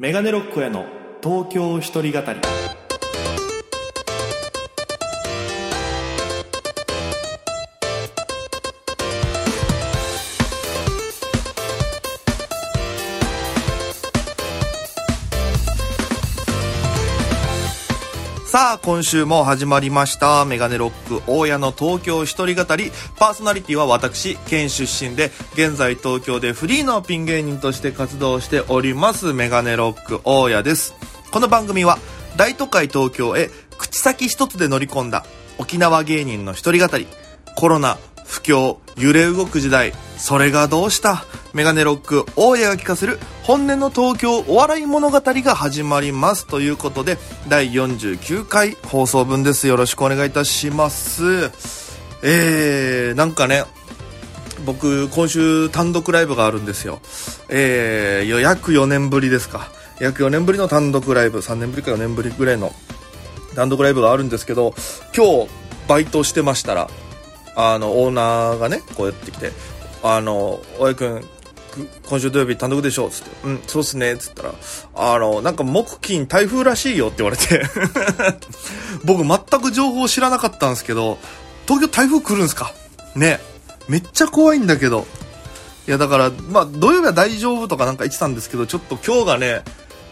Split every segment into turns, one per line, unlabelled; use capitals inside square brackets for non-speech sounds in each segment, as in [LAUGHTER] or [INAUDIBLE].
メガネロックへの東京一人語り。さあ、今週も始まりました。メガネロック大家の東京一人語り。パーソナリティは私、県出身で、現在東京でフリーのピン芸人として活動しております、メガネロック大家です。この番組は、大都会東京へ口先一つで乗り込んだ沖縄芸人の一人語り。コロナ、不況、揺れ動く時代、それがどうした？メガネロック大家が聞かせる本音の東京お笑い物語が始まります。ということで、第49回放送分です。よろしくお願いいたします。えー、なんかね、僕、今週単独ライブがあるんですよ。えー、約4年ぶりですか。約4年ぶりの単独ライブ、3年ぶりか4年ぶりぐらいの単独ライブがあるんですけど、今日、バイトしてましたら、あの、オーナーがね、こうやってきて、あの、大江くん、今週土曜日単独でしょつって、うん、そうっすね、つったら、あの、なんか木金台風らしいよって言われて、[LAUGHS] 僕全く情報知らなかったんですけど、東京台風来るんすかね。めっちゃ怖いんだけど。いや、だから、まあ、土曜日は大丈夫とかなんか言ってたんですけど、ちょっと今日がね、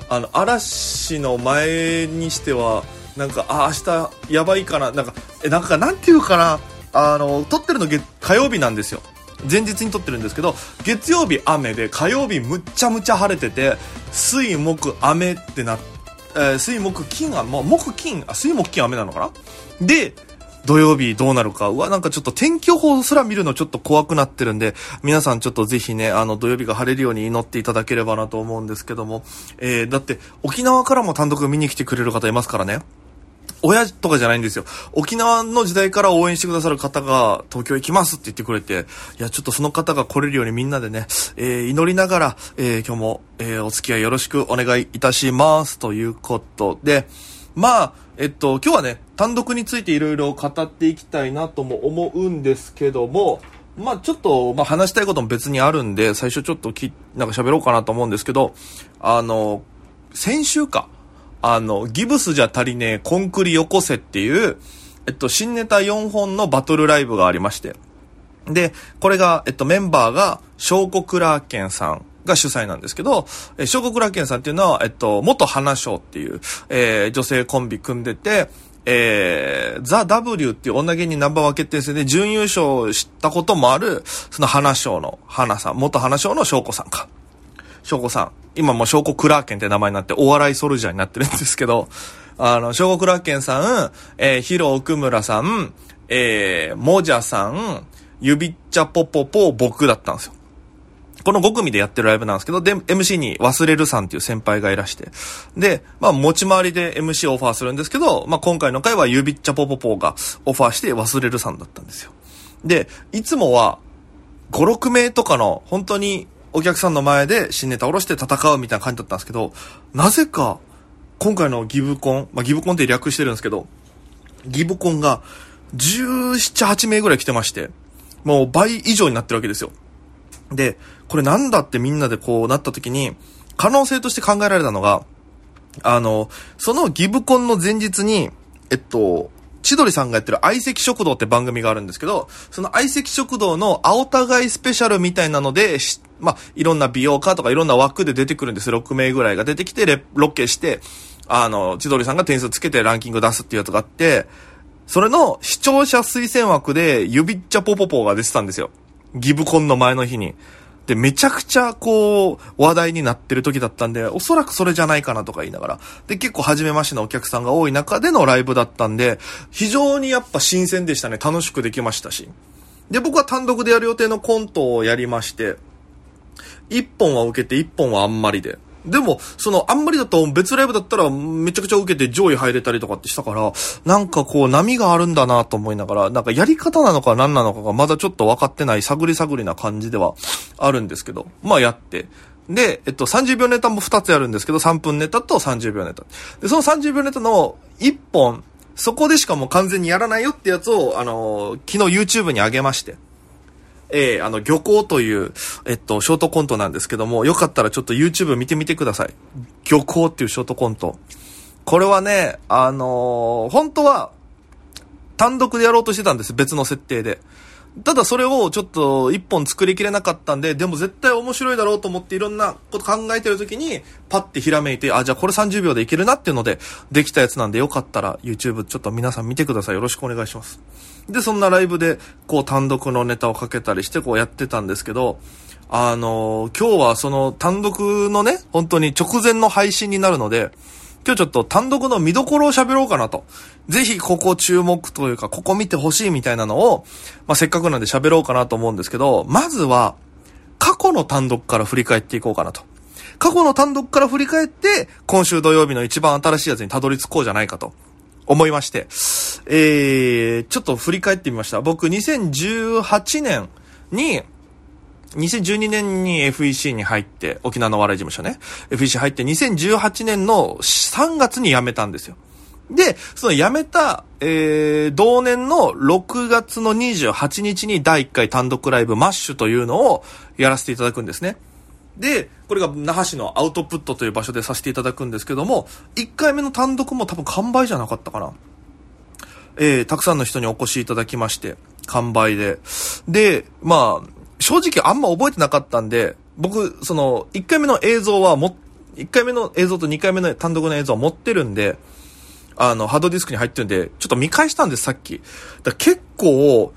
あの、嵐の前にしては、なんか、あ、明日やばいかな、なんか、え、なんか、なんていうかな、あの、撮ってるの火曜日なんですよ。前日に撮ってるんですけど、月曜日雨で、火曜日むっちゃむちゃ晴れてて、水木雨ってな、えー水木金が、もう木金、あ、水木金雨なのかな？で、土曜日どうなるか。うわ、なんかちょっと天気予報すら見るのちょっと怖くなってるんで、皆さんちょっとぜひね、あの土曜日が晴れるように祈っていただければなと思うんですけども、えー、だって沖縄からも単独見に来てくれる方いますからね。親とかじゃないんですよ。沖縄の時代から応援してくださる方が東京行きますって言ってくれて、いや、ちょっとその方が来れるようにみんなでね、えー、祈りながら、えー、今日も、えー、お付き合いよろしくお願いいたします。ということで、まあ、えっと、今日はね、単独についていろいろ語っていきたいなとも思うんですけども、まあちょっと、まあ話したいことも別にあるんで、最初ちょっとき、なんか喋ろうかなと思うんですけど、あの、先週か、あの、ギブスじゃ足りねえ、コンクリよこせっていう、えっと、新ネタ4本のバトルライブがありまして。で、これが、えっと、メンバーが、小国クラーケンさんが主催なんですけど、えー、小国クラーケンさんっていうのは、えっと、元花賞っていう、えー、女性コンビ組んでて、えー、ザ・ W っていう女芸人ナンバーワン決定戦で準優勝したこともある、その花賞の花さん、元花賞の翔子さんか。翔子さん。今も翔子クラーケンって名前になってお笑いソルジャーになってるんですけど、あの、翔子クラーケンさん、えー、ヒロ奥村さん、えー、もじゃさん、ゆびっちゃぽぽぽ僕だったんですよ。この5組でやってるライブなんですけど、で、MC に忘れるさんっていう先輩がいらして。で、まあ持ち回りで MC オファーするんですけど、まあ今回の回はゆびっちゃぽぽぽがオファーして忘れるさんだったんですよ。で、いつもは5、6名とかの本当にお客さんの前で新ネタ下ろして戦うみたいな感じだったんですけど、なぜか今回のギブコン、まあギブコンって略してるんですけど、ギブコンが17、8名ぐらい来てまして、もう倍以上になってるわけですよ。で、これなんだってみんなでこうなった時に、可能性として考えられたのが、あの、そのギブコンの前日に、えっと、千鳥さんがやってる相席食堂って番組があるんですけど、その相席食堂の青互いスペシャルみたいなので、まあ、いろんな美容家とかいろんな枠で出てくるんです6名ぐらいが出てきて、ロケして、あの、千鳥さんが点数つけてランキング出すっていうやつがあって、それの視聴者推薦枠で、ゆびっちゃぽぽぽが出てたんですよ。ギブコンの前の日に。で、めちゃくちゃこう、話題になってる時だったんで、おそらくそれじゃないかなとか言いながら。で、結構初めましてのお客さんが多い中でのライブだったんで、非常にやっぱ新鮮でしたね。楽しくできましたし。で、僕は単独でやる予定のコントをやりまして、一本は受けて一本はあんまりで。でも、その、あんまりだと別ライブだったらめちゃくちゃ受けて上位入れたりとかってしたから、なんかこう波があるんだなと思いながら、なんかやり方なのか何なのかがまだちょっと分かってない探り探りな感じではあるんですけど、まあやって。で、えっと、30秒ネタも2つやるんですけど、3分ネタと30秒ネタ。で、その30秒ネタの1本、そこでしかもう完全にやらないよってやつを、あのー、昨日 YouTube に上げまして。えー、あの、漁港という、えっと、ショートコントなんですけども、よかったらちょっと YouTube 見てみてください。漁港っていうショートコント。これはね、あのー、本当は、単独でやろうとしてたんです。別の設定で。ただそれをちょっと一本作りきれなかったんで、でも絶対面白いだろうと思っていろんなこと考えてる時に、パッてひらめいて、あ、じゃあこれ30秒でいけるなっていうので、できたやつなんでよかったら YouTube ちょっと皆さん見てください。よろしくお願いします。で、そんなライブで、こう単独のネタをかけたりしてこうやってたんですけど、あのー、今日はその単独のね、本当に直前の配信になるので、今日ちょっと単独の見どころを喋ろうかなと。ぜひここ注目というか、ここ見てほしいみたいなのを、まあ、せっかくなんで喋ろうかなと思うんですけど、まずは、過去の単独から振り返っていこうかなと。過去の単独から振り返って、今週土曜日の一番新しいやつにたどり着こうじゃないかと。思いまして、えー、ちょっと振り返ってみました。僕、2018年に、2012年に FEC に入って、沖縄の笑い事務所ね。FEC 入って2018年の3月に辞めたんですよ。で、その辞めた、えー、同年の6月の28日に第1回単独ライブマッシュというのをやらせていただくんですね。で、これが那覇市のアウトプットという場所でさせていただくんですけども、1回目の単独も多分完売じゃなかったかな。えー、たくさんの人にお越しいただきまして、完売で。で、まあ、正直あんま覚えてなかったんで、僕、その、1回目の映像はも、1回目の映像と2回目の単独の映像は持ってるんで、あの、ハードディスクに入ってるんで、ちょっと見返したんです、さっき。だ結構、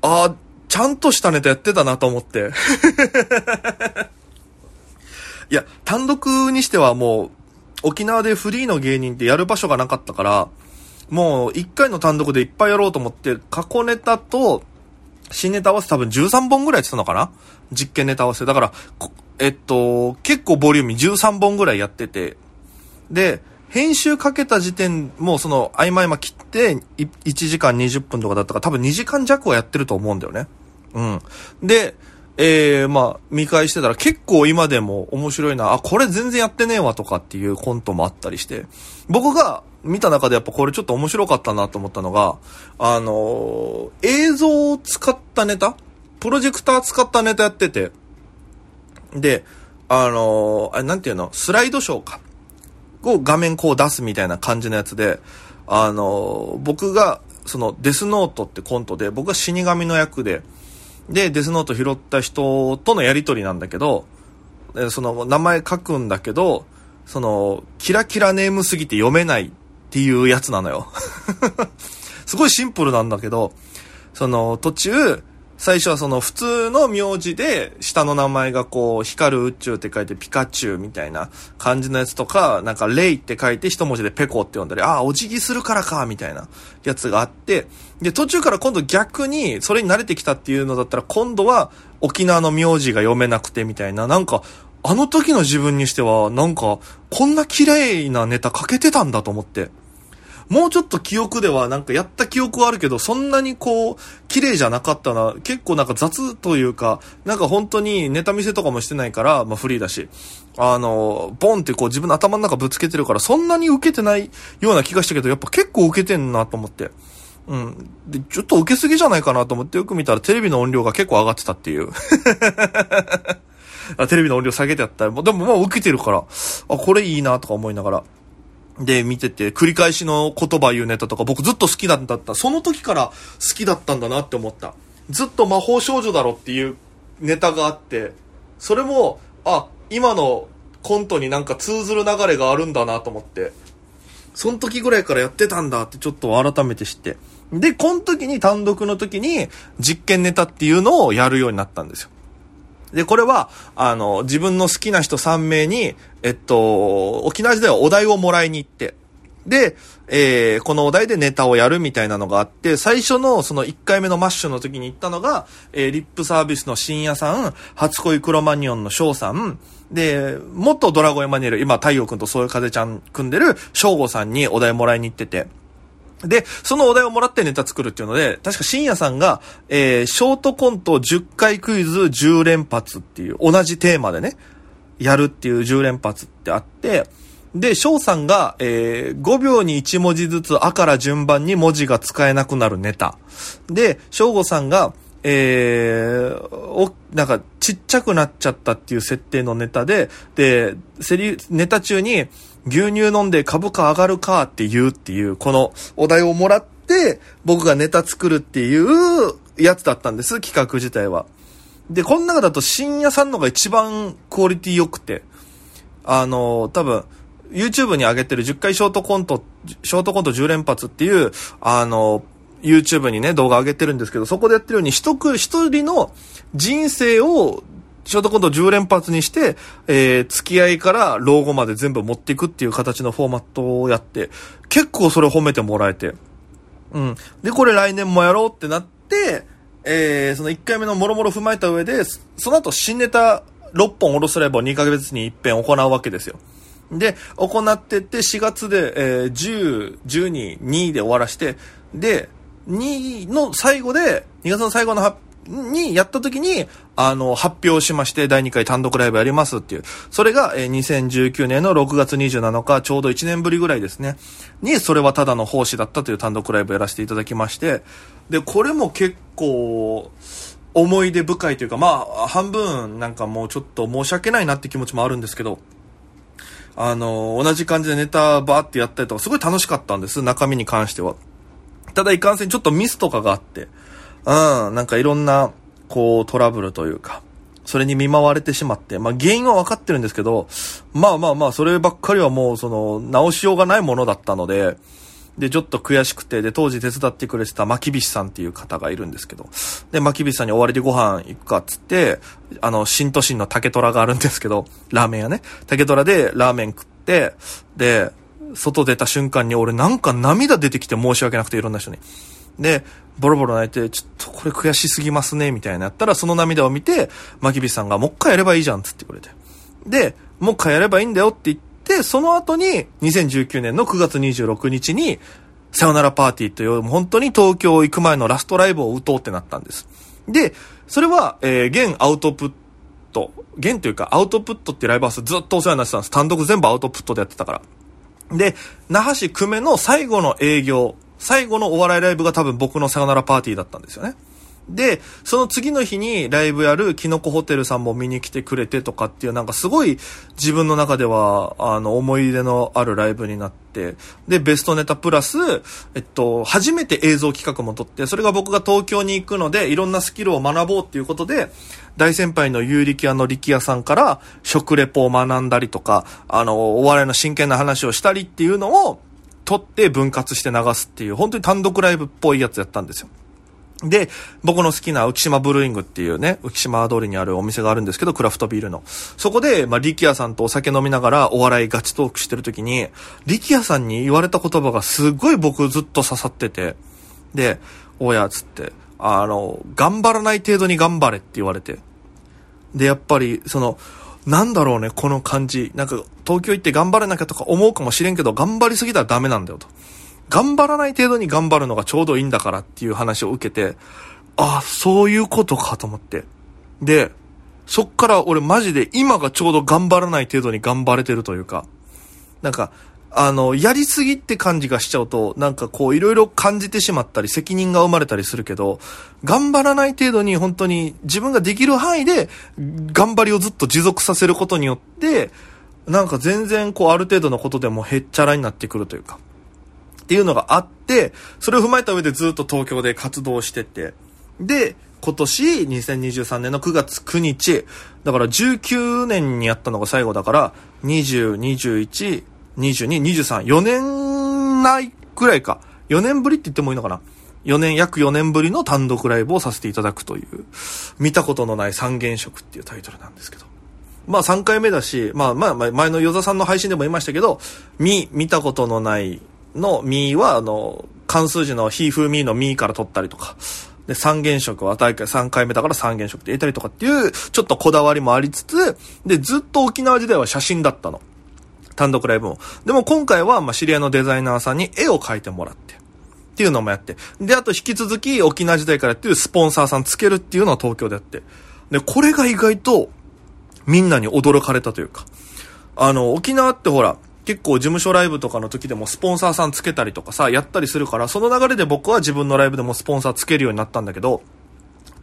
ああ、ちゃんとしたネタやってたなと思って。いや、単独にしてはもう、沖縄でフリーの芸人ってやる場所がなかったから、もう1回の単独でいっぱいやろうと思って、過去ネタと新ネタ合わせ多分13本ぐらいやってたのかな？実験ネタ合わせ。だから、えっと、結構ボリューミー13本ぐらいやってて、で、編集かけた時点、もうその、合間合間切って、1時間20分とかだったから、多分2時間弱はやってると思うんだよね。うん。で、えー、まあ、見返してたら結構今でも面白いな、あ、これ全然やってねえわとかっていうコントもあったりして、僕が見た中でやっぱこれちょっと面白かったなと思ったのが、あのー、映像を使ったネタ？プロジェクター使ったネタやってて、で、あのー、あれなんていうの？スライドショーか。を画面こう出すみたいな感じのやつで、あの、僕が、そのデスノートってコントで、僕が死神の役で、で、デスノート拾った人とのやりとりなんだけど、その名前書くんだけど、その、キラキラネームすぎて読めないっていうやつなのよ。[LAUGHS] すごいシンプルなんだけど、その途中、最初はその普通の名字で下の名前がこう光る宇宙って書いてピカチュウみたいな感じのやつとか、なんかレイって書いて一文字でペコって呼んだり、ああ、お辞儀するからか、みたいなやつがあって、で、途中から今度逆にそれに慣れてきたっていうのだったら今度は沖縄の名字が読めなくてみたいな、なんかあの時の自分にしてはなんかこんな綺麗なネタ書けてたんだと思って。もうちょっと記憶ではなんかやった記憶はあるけど、そんなにこう、綺麗じゃなかったな。結構なんか雑というか、なんか本当にネタ見せとかもしてないから、まあフリーだし、あの、ボンってこう自分の頭の中ぶつけてるから、そんなに受けてないような気がしたけど、やっぱ結構受けてんなと思って。うん。で、ちょっと受けすぎじゃないかなと思ってよく見たらテレビの音量が結構上がってたっていう。[LAUGHS] テレビの音量下げてやったら、でももう受けてるから、あ、これいいなとか思いながら。で、見てて、繰り返しの言葉言うネタとか僕ずっと好きだった。その時から好きだったんだなって思った。ずっと魔法少女だろっていうネタがあって、それも、あ、今のコントになんか通ずる流れがあるんだなと思って、その時ぐらいからやってたんだってちょっと改めて知って。で、この時に単独の時に実験ネタっていうのをやるようになったんですよ。で、これは、あの、自分の好きな人3名に、えっと、沖縄時代はお題をもらいに行って、で、えー、このお題でネタをやるみたいなのがあって、最初のその1回目のマッシュの時に行ったのが、えー、リップサービスの深夜さん、初恋クロマニオンの翔さん、で、元ドラゴンエマニュエル、今太陽くんとそういう風ちゃん組んでる翔吾さんにお題もらいに行ってて、で、そのお題をもらってネタ作るっていうので、確か深夜さんが、えー、ショートコント10回クイズ10連発っていう、同じテーマでね、やるっていう10連発ってあって、で、翔さんが、えー、5秒に1文字ずつ、あから順番に文字が使えなくなるネタ。で、翔吾さんが、えー、お、なんか、ちっちゃくなっちゃったっていう設定のネタで、で、セリ、ネタ中に、牛乳飲んで株価上がるかって言うっていう、このお題をもらって、僕がネタ作るっていうやつだったんです、企画自体は。で、この中だと深夜さんのが一番クオリティ良くて、あの、多分、YouTube に上げてる10回ショートコント、ショートコント10連発っていう、あの、YouTube にね、動画上げてるんですけど、そこでやってるように、一一人の人生を、ショートコント10連発にして、えー、付き合いから老後まで全部持っていくっていう形のフォーマットをやって、結構それ褒めてもらえて。うん。で、これ来年もやろうってなって、えー、その1回目のもろもろ踏まえた上で、その後新ネタ6本下ろすライブを2ヶ月に一遍行うわけですよ。で、行ってって4月で、えー、10、12、2で終わらして、で、2の最後で、2月の最後の発表にやった時に、あの、発表しまして、第2回単独ライブやりますっていう。それが、えー、2019年の6月27日、ちょうど1年ぶりぐらいですね。に、それはただの奉仕だったという単独ライブやらせていただきまして。で、これも結構、思い出深いというか、まあ、半分なんかもうちょっと申し訳ないなって気持ちもあるんですけど、あの、同じ感じでネタバーってやったりとか、すごい楽しかったんです、中身に関しては。ただいかんせんちょっとミスとかがあって、うん、なんかいろんな、こう、トラブルというか、それに見舞われてしまって、まあ原因は分かってるんですけど、まあまあまあ、そればっかりはもう、その、直しようがないものだったので、で、ちょっと悔しくて、で、当時手伝ってくれてた巻きびしさんっていう方がいるんですけど、で、巻きびしさんに終わりでご飯行くかっつって、あの、新都心の竹虎があるんですけど、ラーメン屋ね。竹虎でラーメン食って、で、外出た瞬間に俺なんか涙出てきて申し訳なくていろんな人に。で、ボロボロ泣いて、ちょっとこれ悔しすぎますね、みたいになったら、その涙を見て、マキビさんがもう一回やればいいじゃん、つってくれて。で、もう一回やればいいんだよって言って、その後に、2019年の9月26日に、さよならパーティーという、本当に東京行く前のラストライブを打とうってなったんです。で、それは、えー、現アウトプット、現というかアウトプットってライブハウスずっとお世話になってたんです。単独全部アウトプットでやってたから。で、那覇市久米の最後の営業、最後のお笑いライブが多分僕のさよならパーティーだったんですよね。で、その次の日にライブやるキノコホテルさんも見に来てくれてとかっていうなんかすごい自分の中ではあの思い出のあるライブになって、で、ベストネタプラス、えっと、初めて映像企画も撮って、それが僕が東京に行くのでいろんなスキルを学ぼうっていうことで、大先輩の有力屋の力屋さんから食レポを学んだりとか、あの、お笑いの真剣な話をしたりっていうのを撮って分割して流すっていう、本当に単独ライブっぽいやつやったんですよ。で、僕の好きな浮島ブルーイングっていうね、浮島通りにあるお店があるんですけど、クラフトビールの。そこで、まあ、力也さんとお酒飲みながらお笑いガチトークしてる時に、力也さんに言われた言葉がすごい僕ずっと刺さってて、で、おや、つって、あの、頑張らない程度に頑張れって言われて。で、やっぱり、その、なんだろうね、この感じ。なんか、東京行って頑張れなきゃとか思うかもしれんけど、頑張りすぎたらダメなんだよと。頑張らない程度に頑張るのがちょうどいいんだからっていう話を受けて、ああ、そういうことかと思って。で、そっから俺マジで今がちょうど頑張らない程度に頑張れてるというか、なんか、あの、やりすぎって感じがしちゃうと、なんかこういろいろ感じてしまったり、責任が生まれたりするけど、頑張らない程度に本当に自分ができる範囲で、頑張りをずっと持続させることによって、なんか全然こうある程度のことでもへっちゃらになってくるというか、っていうのがあって、それを踏まえた上でずっと東京で活動してて、で、今年2023年の9月9日、だから19年にやったのが最後だから、20、21、22、23、4年ないくらいか。4年ぶりって言ってもいいのかな。4年、約4年ぶりの単独ライブをさせていただくという、見たことのない三原色っていうタイトルなんですけど。まあ3回目だし、まあまあ前の与座さんの配信でも言いましたけど、見、見たことのないのみは、あの、関数字の非風味のみから取ったりとか、で、三原色は大会3回目だから三原色って入れたりとかっていう、ちょっとこだわりもありつつ、で、ずっと沖縄時代は写真だったの。単独ライブも。でも今回は、ま、知り合いのデザイナーさんに絵を描いてもらって。っていうのもやって。で、あと引き続き沖縄時代からってるスポンサーさんつけるっていうのを東京でやって。で、これが意外とみんなに驚かれたというか。あの、沖縄ってほら、結構事務所ライブとかの時でもスポンサーさんつけたりとかさ、やったりするから、その流れで僕は自分のライブでもスポンサーつけるようになったんだけど、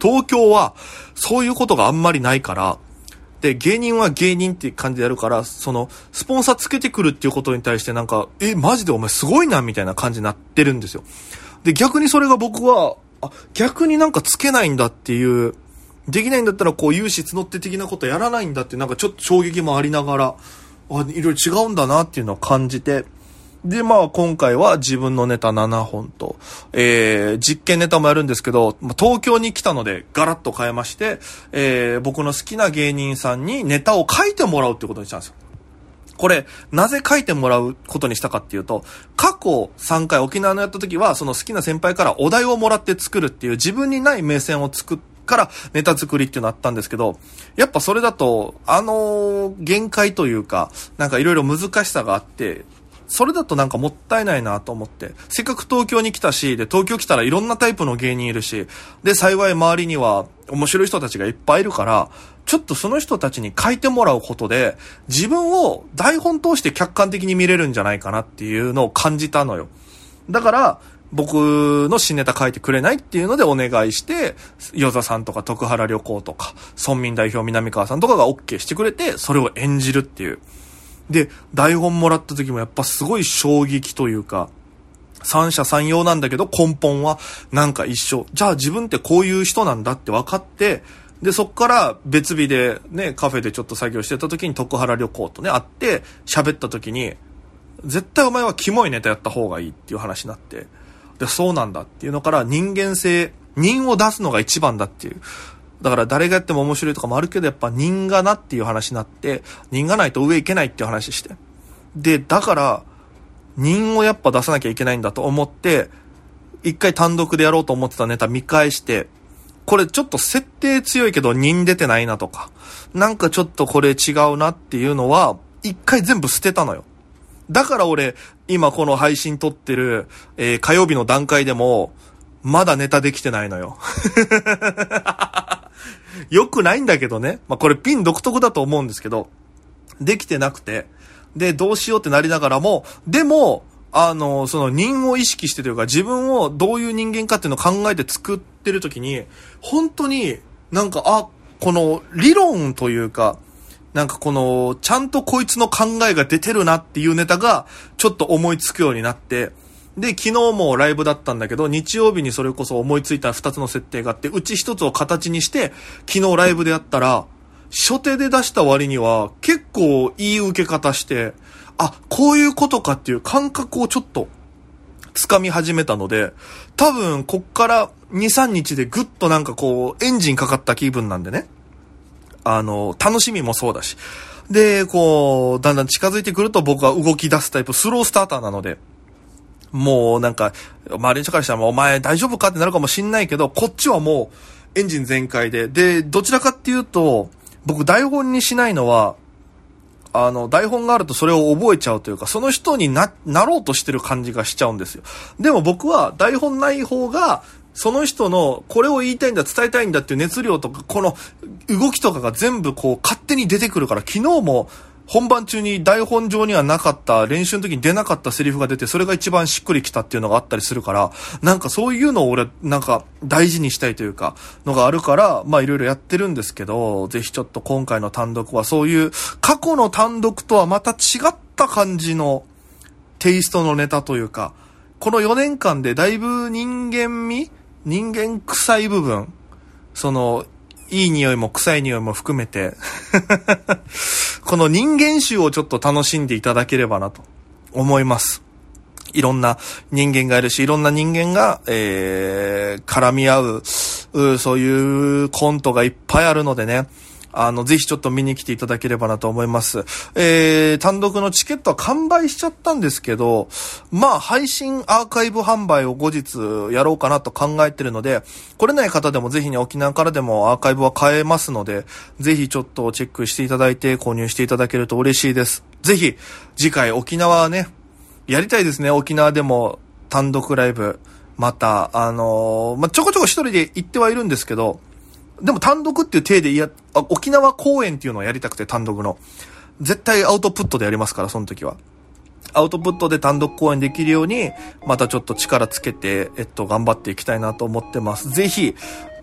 東京は、そういうことがあんまりないから、で、芸人は芸人って感じでやるから、その、スポンサーつけてくるっていうことに対してなんか、え、マジでお前すごいな、みたいな感じになってるんですよ。で、逆にそれが僕は、あ、逆になんかつけないんだっていう、できないんだったらこう、融資募って的なことやらないんだってなんかちょっと衝撃もありながら、あ、いろいろ違うんだなっていうのを感じて、で、まあ今回は自分のネタ7本と、えー、実験ネタもやるんですけど、東京に来たのでガラッと変えまして、えー、僕の好きな芸人さんにネタを書いてもらうってことにしたんですよ。これ、なぜ書いてもらうことにしたかっていうと、過去3回沖縄のやった時は、その好きな先輩からお題をもらって作るっていう自分にない目線を作って、からネタ作りっていうのあったんですけど、やっぱそれだと、あのー、限界というか、なんかいろいろ難しさがあって、それだとなんかもったいないなと思って。せっかく東京に来たし、で、東京来たらいろんなタイプの芸人いるし、で、幸い周りには面白い人たちがいっぱいいるから、ちょっとその人たちに書いてもらうことで、自分を台本通して客観的に見れるんじゃないかなっていうのを感じたのよ。だから、僕の新ネタ書いてくれないっていうのでお願いして、与座さんとか徳原旅行とか、村民代表南川さんとかが OK してくれて、それを演じるっていう。で、台本もらった時もやっぱすごい衝撃というか、三者三様なんだけど根本はなんか一緒。じゃあ自分ってこういう人なんだって分かって、で、そっから別日でね、カフェでちょっと作業してた時に徳原旅行とね、会って喋った時に、絶対お前はキモいネタやった方がいいっていう話になって、で、そうなんだっていうのから人間性、人を出すのが一番だっていう。だから誰がやっても面白いとかもあるけど、やっぱ人がなっていう話になって、人がないと上行けないっていう話して。で、だから、人をやっぱ出さなきゃいけないんだと思って、一回単独でやろうと思ってたネタ見返して、これちょっと設定強いけど人出てないなとか、なんかちょっとこれ違うなっていうのは、一回全部捨てたのよ。だから俺、今この配信撮ってる、えー、火曜日の段階でも、まだネタできてないのよ。[LAUGHS] [LAUGHS] よくないんだけどね。まあ、これピン独特だと思うんですけど、できてなくて、で、どうしようってなりながらも、でも、あの、その人を意識してというか、自分をどういう人間かっていうのを考えて作ってる時に、本当になんか、あ、この理論というか、なんかこの、ちゃんとこいつの考えが出てるなっていうネタが、ちょっと思いつくようになって、で、昨日もライブだったんだけど、日曜日にそれこそ思いついた2つの設定があって、うち1つを形にして、昨日ライブでやったら、初手で出した割には、結構いい受け方して、あ、こういうことかっていう感覚をちょっと、掴み始めたので、多分、こっから2、3日でぐっとなんかこう、エンジンかかった気分なんでね。あの、楽しみもそうだし。で、こう、だんだん近づいてくると僕は動き出すタイプ、スロースターターなので、もうなんか、周りの人からしたらお前大丈夫かってなるかもしんないけど、こっちはもうエンジン全開で、で、どちらかっていうと、僕台本にしないのは、あの、台本があるとそれを覚えちゃうというか、その人にな、なろうとしてる感じがしちゃうんですよ。でも僕は台本ない方が、その人のこれを言いたいんだ、伝えたいんだっていう熱量とか、この動きとかが全部こう勝手に出てくるから、昨日も本番中に台本上にはなかった練習の時に出なかったセリフが出てそれが一番しっくりきたっていうのがあったりするからなんかそういうのを俺なんか大事にしたいというかのがあるからまあいろいろやってるんですけどぜひちょっと今回の単独はそういう過去の単独とはまた違った感じのテイストのネタというかこの4年間でだいぶ人間味人間臭い部分そのいい匂いも臭い匂いも含めてこの人間臭をちょっと楽しんでいただければなと思います。いろんな人間がいるし、いろんな人間が、えー、絡み合う、うそういうコントがいっぱいあるのでね、あの、ぜひちょっと見に来ていただければなと思います。えー、単独のチケットは完売しちゃったんですけど、まあ、配信アーカイブ販売を後日やろうかなと考えてるので、来れない方でもぜひね、沖縄からでもアーカイブは買えますので、ぜひちょっとチェックしていただいて購入していただけると嬉しいです。ぜひ、次回沖縄ね、やりたいですね、沖縄でも単独ライブ。また、あのー、まあ、ちょこちょこ一人で行ってはいるんですけど、でも単独っていう体でいや、沖縄公演っていうのをやりたくて単独の。絶対アウトプットでやりますから、その時は。アウトプットで単独公演できるように、またちょっと力つけて、えっと、頑張っていきたいなと思ってます。ぜひ、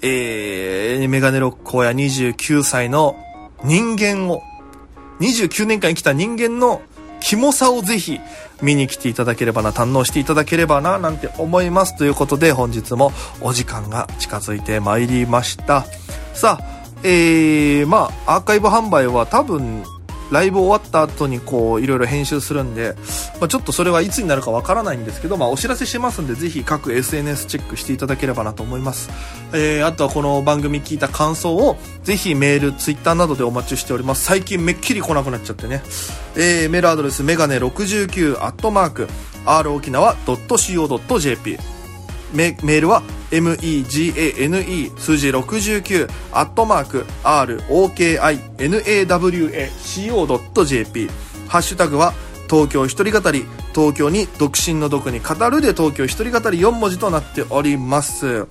えー、メガネロック親29歳の人間を、29年間生きた人間のキモさをぜひ見に来ていただければな、堪能していただければな、なんて思います。ということで本日もお時間が近づいてまいりました。さあ、えー、まあ、アーカイブ販売は多分、ライブ終わった後にこう、いろいろ編集するんで、まあ、ちょっとそれはいつになるかわからないんですけど、まあ、お知らせしますんで、ぜひ各 SNS チェックしていただければなと思います。えー、あとはこの番組聞いた感想を、ぜひメール、ツイッターなどでお待ちしております。最近めっきり来なくなっちゃってね。えー、メールアドレス、メガネ69アットマーク、r 沖縄 .co.jp。メールは megane 数字69アットマーク rokinawaco.jp ハッシュタグは東京一人語り。東京に独身の毒に語るで東京一人語り4文字となっております、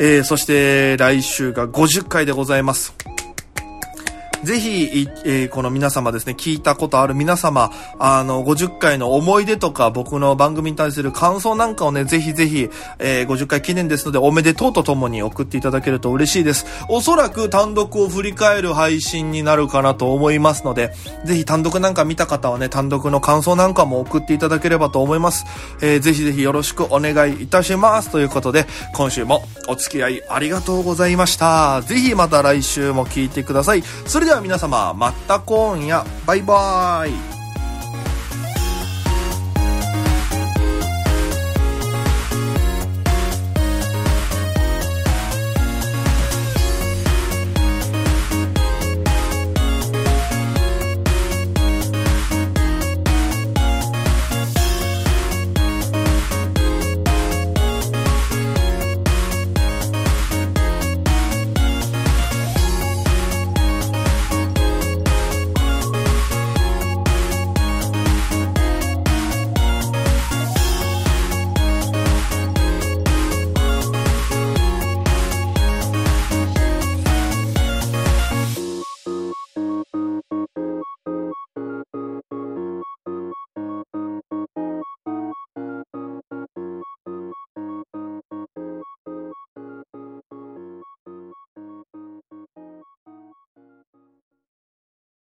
えー、そして来週が50回でございます。ぜひ、えー、この皆様ですね、聞いたことある皆様、あの、50回の思い出とか、僕の番組に対する感想なんかをね、ぜひぜひ、えー、50回記念ですので、おめでとうとともに送っていただけると嬉しいです。おそらく単独を振り返る配信になるかなと思いますので、ぜひ単独なんか見た方はね、単独の感想なんかも送っていただければと思います。えー、ぜひぜひよろしくお願いいたします。ということで、今週もお付き合いありがとうございました。ぜひまた来週も聞いてください。それではでは皆様また今夜バイバーイ。